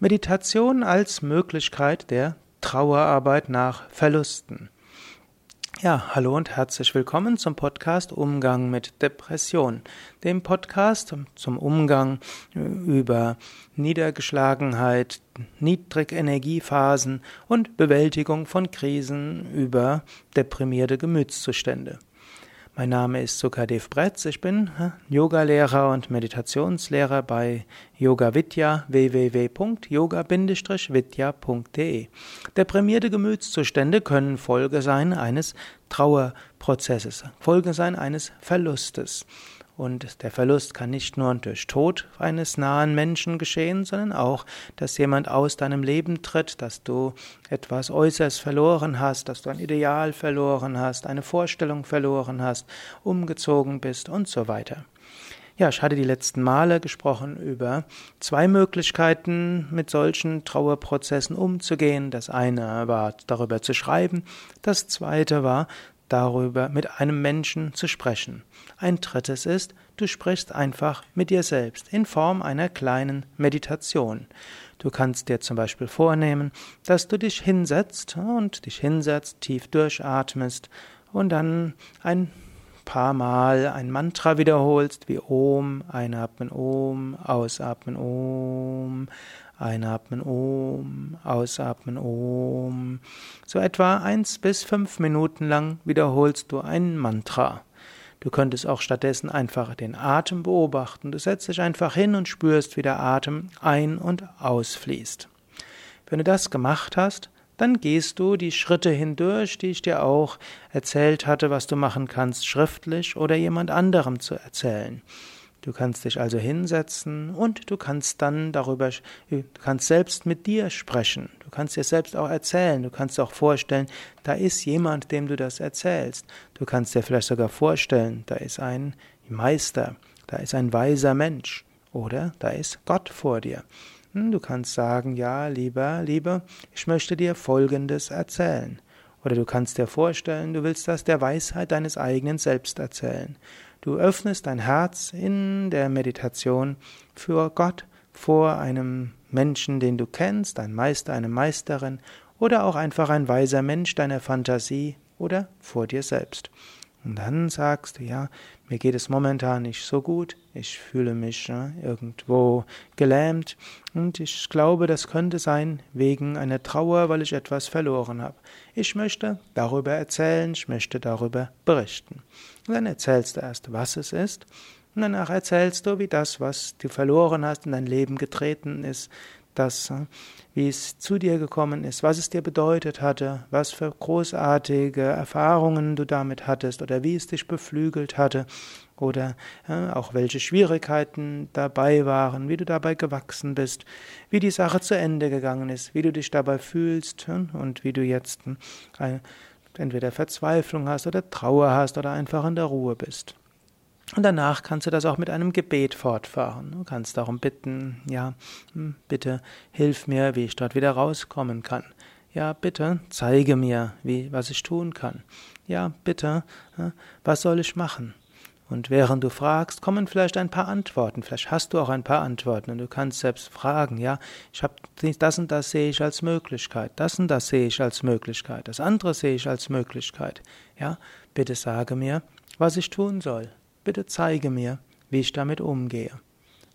Meditation als Möglichkeit der Trauerarbeit nach Verlusten. Ja, hallo und herzlich willkommen zum Podcast Umgang mit Depression, dem Podcast zum Umgang über Niedergeschlagenheit, Niedrigenergiephasen und Bewältigung von Krisen über deprimierte Gemütszustände. Mein Name ist Sukadev Bretz, ich bin Yogalehrer und Meditationslehrer bei Yoga Vidya www.yoga-vidya.de. Deprimierte Gemütszustände können Folge sein eines Trauerprozesses, Folge sein eines Verlustes. Und der Verlust kann nicht nur durch Tod eines nahen Menschen geschehen, sondern auch, dass jemand aus deinem Leben tritt, dass du etwas Äußeres verloren hast, dass du ein Ideal verloren hast, eine Vorstellung verloren hast, umgezogen bist und so weiter. Ja, ich hatte die letzten Male gesprochen über zwei Möglichkeiten, mit solchen Trauerprozessen umzugehen. Das eine war darüber zu schreiben, das zweite war darüber mit einem Menschen zu sprechen. Ein drittes ist, du sprichst einfach mit dir selbst in Form einer kleinen Meditation. Du kannst dir zum Beispiel vornehmen, dass du dich hinsetzt und dich hinsetzt, tief durchatmest und dann ein paar Mal ein Mantra wiederholst, wie Om, einatmen Om, ausatmen Om, einatmen Om, ausatmen Om. So etwa eins bis fünf Minuten lang wiederholst du ein Mantra. Du könntest auch stattdessen einfach den Atem beobachten. Du setzt dich einfach hin und spürst, wie der Atem ein- und ausfließt. Wenn du das gemacht hast, dann gehst du die Schritte hindurch, die ich dir auch erzählt hatte, was du machen kannst, schriftlich oder jemand anderem zu erzählen. Du kannst dich also hinsetzen und du kannst dann darüber, du kannst selbst mit dir sprechen. Du kannst dir selbst auch erzählen. Du kannst auch vorstellen, da ist jemand, dem du das erzählst. Du kannst dir vielleicht sogar vorstellen, da ist ein Meister, da ist ein weiser Mensch oder da ist Gott vor dir. Hm, du kannst sagen, ja, lieber, lieber, ich möchte dir Folgendes erzählen. Oder du kannst dir vorstellen, du willst das der Weisheit deines eigenen Selbst erzählen. Du öffnest dein Herz in der Meditation für Gott vor einem Menschen, den du kennst, ein Meister, eine Meisterin oder auch einfach ein weiser Mensch deiner Fantasie oder vor dir selbst. Und dann sagst du, ja, mir geht es momentan nicht so gut, ich fühle mich äh, irgendwo gelähmt und ich glaube, das könnte sein wegen einer Trauer, weil ich etwas verloren habe. Ich möchte darüber erzählen, ich möchte darüber berichten. Und dann erzählst du erst, was es ist, und danach erzählst du, wie das, was du verloren hast, in dein Leben getreten ist, das, äh, wie es zu dir gekommen ist, was es dir bedeutet hatte, was für großartige Erfahrungen du damit hattest oder wie es dich beflügelt hatte oder ja, auch welche Schwierigkeiten dabei waren, wie du dabei gewachsen bist, wie die Sache zu Ende gegangen ist, wie du dich dabei fühlst ja, und wie du jetzt äh, entweder Verzweiflung hast oder Trauer hast oder einfach in der Ruhe bist. Und danach kannst du das auch mit einem Gebet fortfahren. Du kannst darum bitten, ja, hm, bitte hilf mir, wie ich dort wieder rauskommen kann. Ja, bitte zeige mir, wie, was ich tun kann. Ja, bitte, was soll ich machen? Und während du fragst, kommen vielleicht ein paar Antworten. Vielleicht hast du auch ein paar Antworten und du kannst selbst fragen, ja, ich habe das und das sehe ich als Möglichkeit, das und das sehe ich als Möglichkeit, das andere sehe ich als Möglichkeit. Ja, bitte sage mir, was ich tun soll. Bitte zeige mir, wie ich damit umgehe.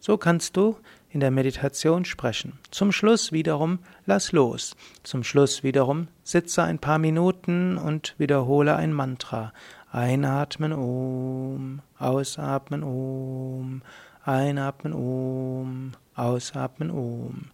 So kannst du in der Meditation sprechen. Zum Schluss wiederum lass los. Zum Schluss wiederum sitze ein paar Minuten und wiederhole ein Mantra. Einatmen Om, ausatmen Om, einatmen Om, ausatmen Om.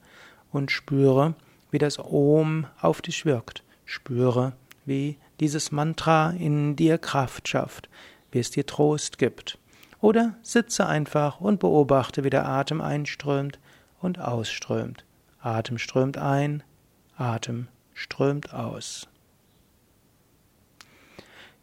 Und spüre, wie das Om auf dich wirkt. Spüre, wie dieses Mantra in dir Kraft schafft wie es dir Trost gibt. Oder sitze einfach und beobachte, wie der Atem einströmt und ausströmt. Atem strömt ein, Atem strömt aus.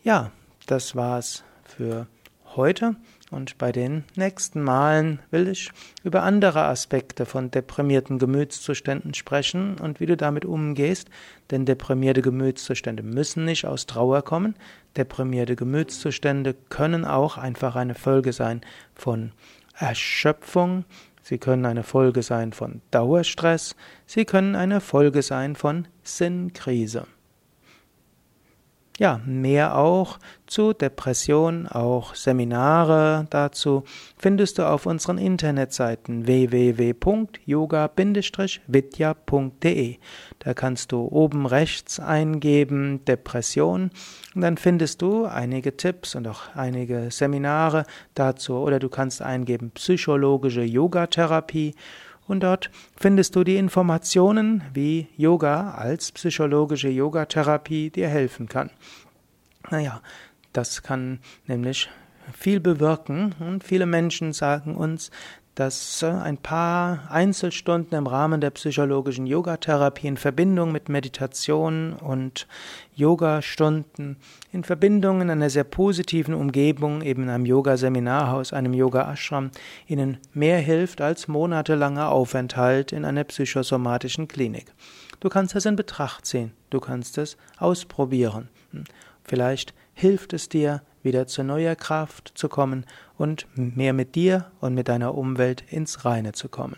Ja, das war's für heute. Und bei den nächsten Malen will ich über andere Aspekte von deprimierten Gemütszuständen sprechen und wie du damit umgehst, denn deprimierte Gemütszustände müssen nicht aus Trauer kommen. Deprimierte Gemütszustände können auch einfach eine Folge sein von Erschöpfung, Sie können eine Folge sein von Dauerstress, sie können eine Folge sein von Sinnkrise. Ja, mehr auch zu Depression, auch Seminare dazu findest du auf unseren Internetseiten www.yoga-vidya.de. Da kannst du oben rechts eingeben Depression und dann findest du einige Tipps und auch einige Seminare dazu oder du kannst eingeben psychologische Yogatherapie und dort findest du die Informationen, wie Yoga als psychologische Yogatherapie dir helfen kann. Naja, das kann nämlich viel bewirken und viele Menschen sagen uns, dass äh, ein paar Einzelstunden im Rahmen der psychologischen Yogatherapie in Verbindung mit Meditation und Yogastunden in Verbindung in einer sehr positiven Umgebung, eben in einem Yoga-Seminarhaus, einem Yoga-Ashram, ihnen mehr hilft als monatelanger Aufenthalt in einer psychosomatischen Klinik. Du kannst das in Betracht ziehen, du kannst es ausprobieren. Hm. Vielleicht hilft es dir, wieder zu neuer Kraft zu kommen und mehr mit dir und mit deiner Umwelt ins Reine zu kommen.